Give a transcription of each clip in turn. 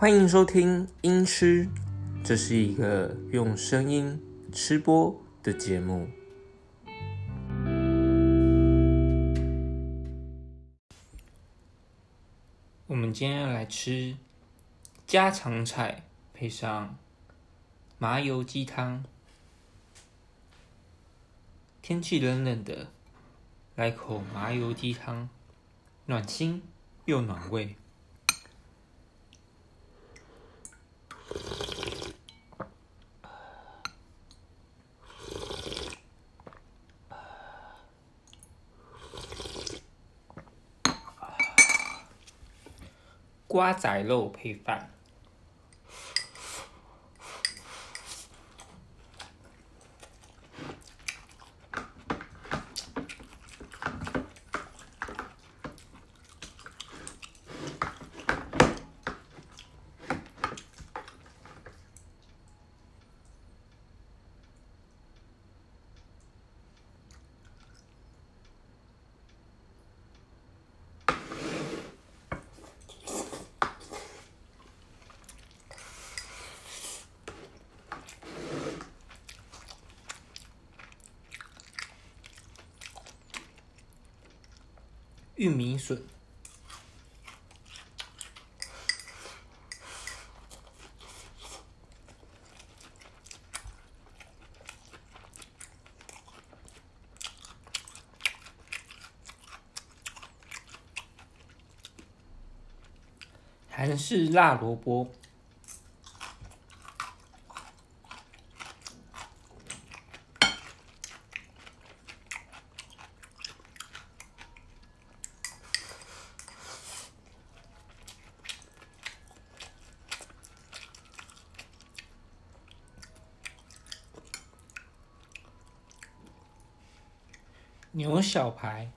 欢迎收听《音吃》，这是一个用声音吃播的节目。我们今天要来吃家常菜，配上麻油鸡汤。天气冷冷的，来口麻油鸡汤，暖心又暖胃。瓜仔肉配饭。玉米笋，韩式辣萝卜。牛小排，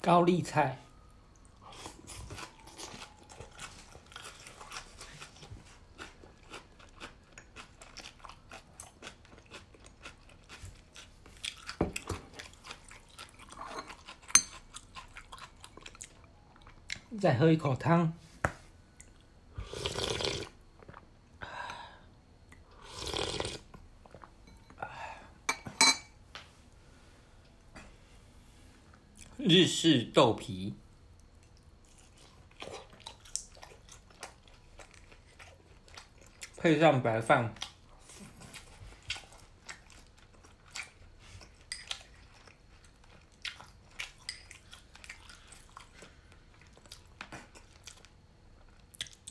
高丽菜。再喝一口汤。日式豆皮，配上白饭。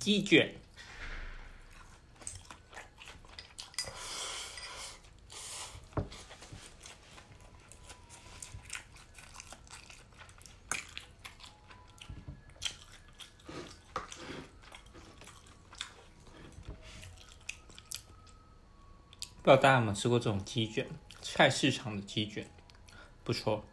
鸡卷，不知道大家有没有吃过这种鸡卷？菜市场的鸡卷，不错。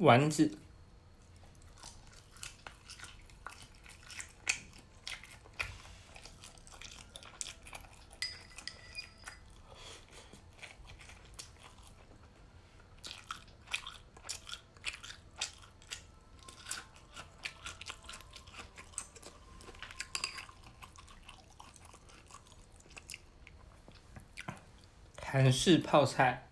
丸子，韩式泡菜。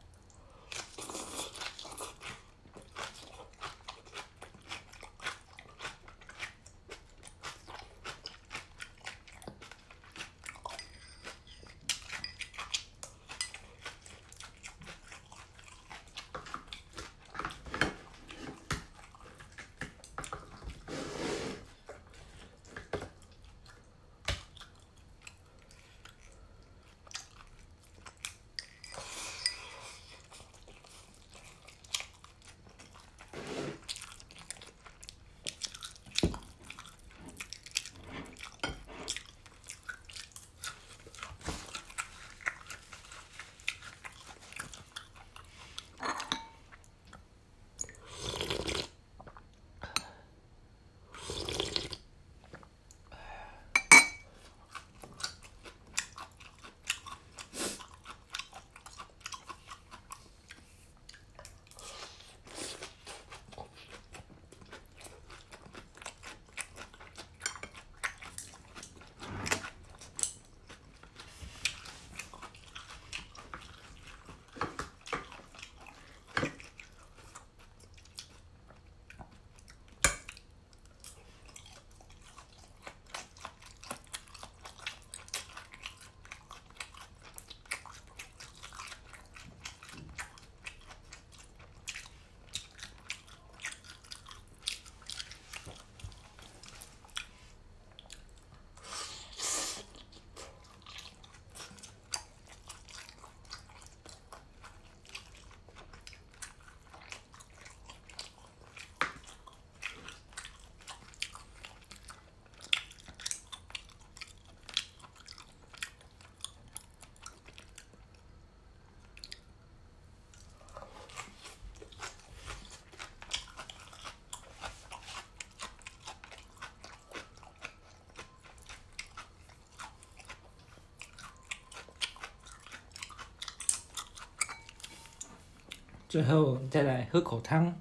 最后再来喝口汤。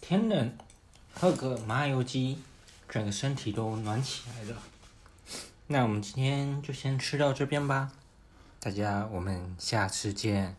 天冷，喝个麻油鸡，整个身体都暖起来了。那我们今天就先吃到这边吧，大家我们下次见。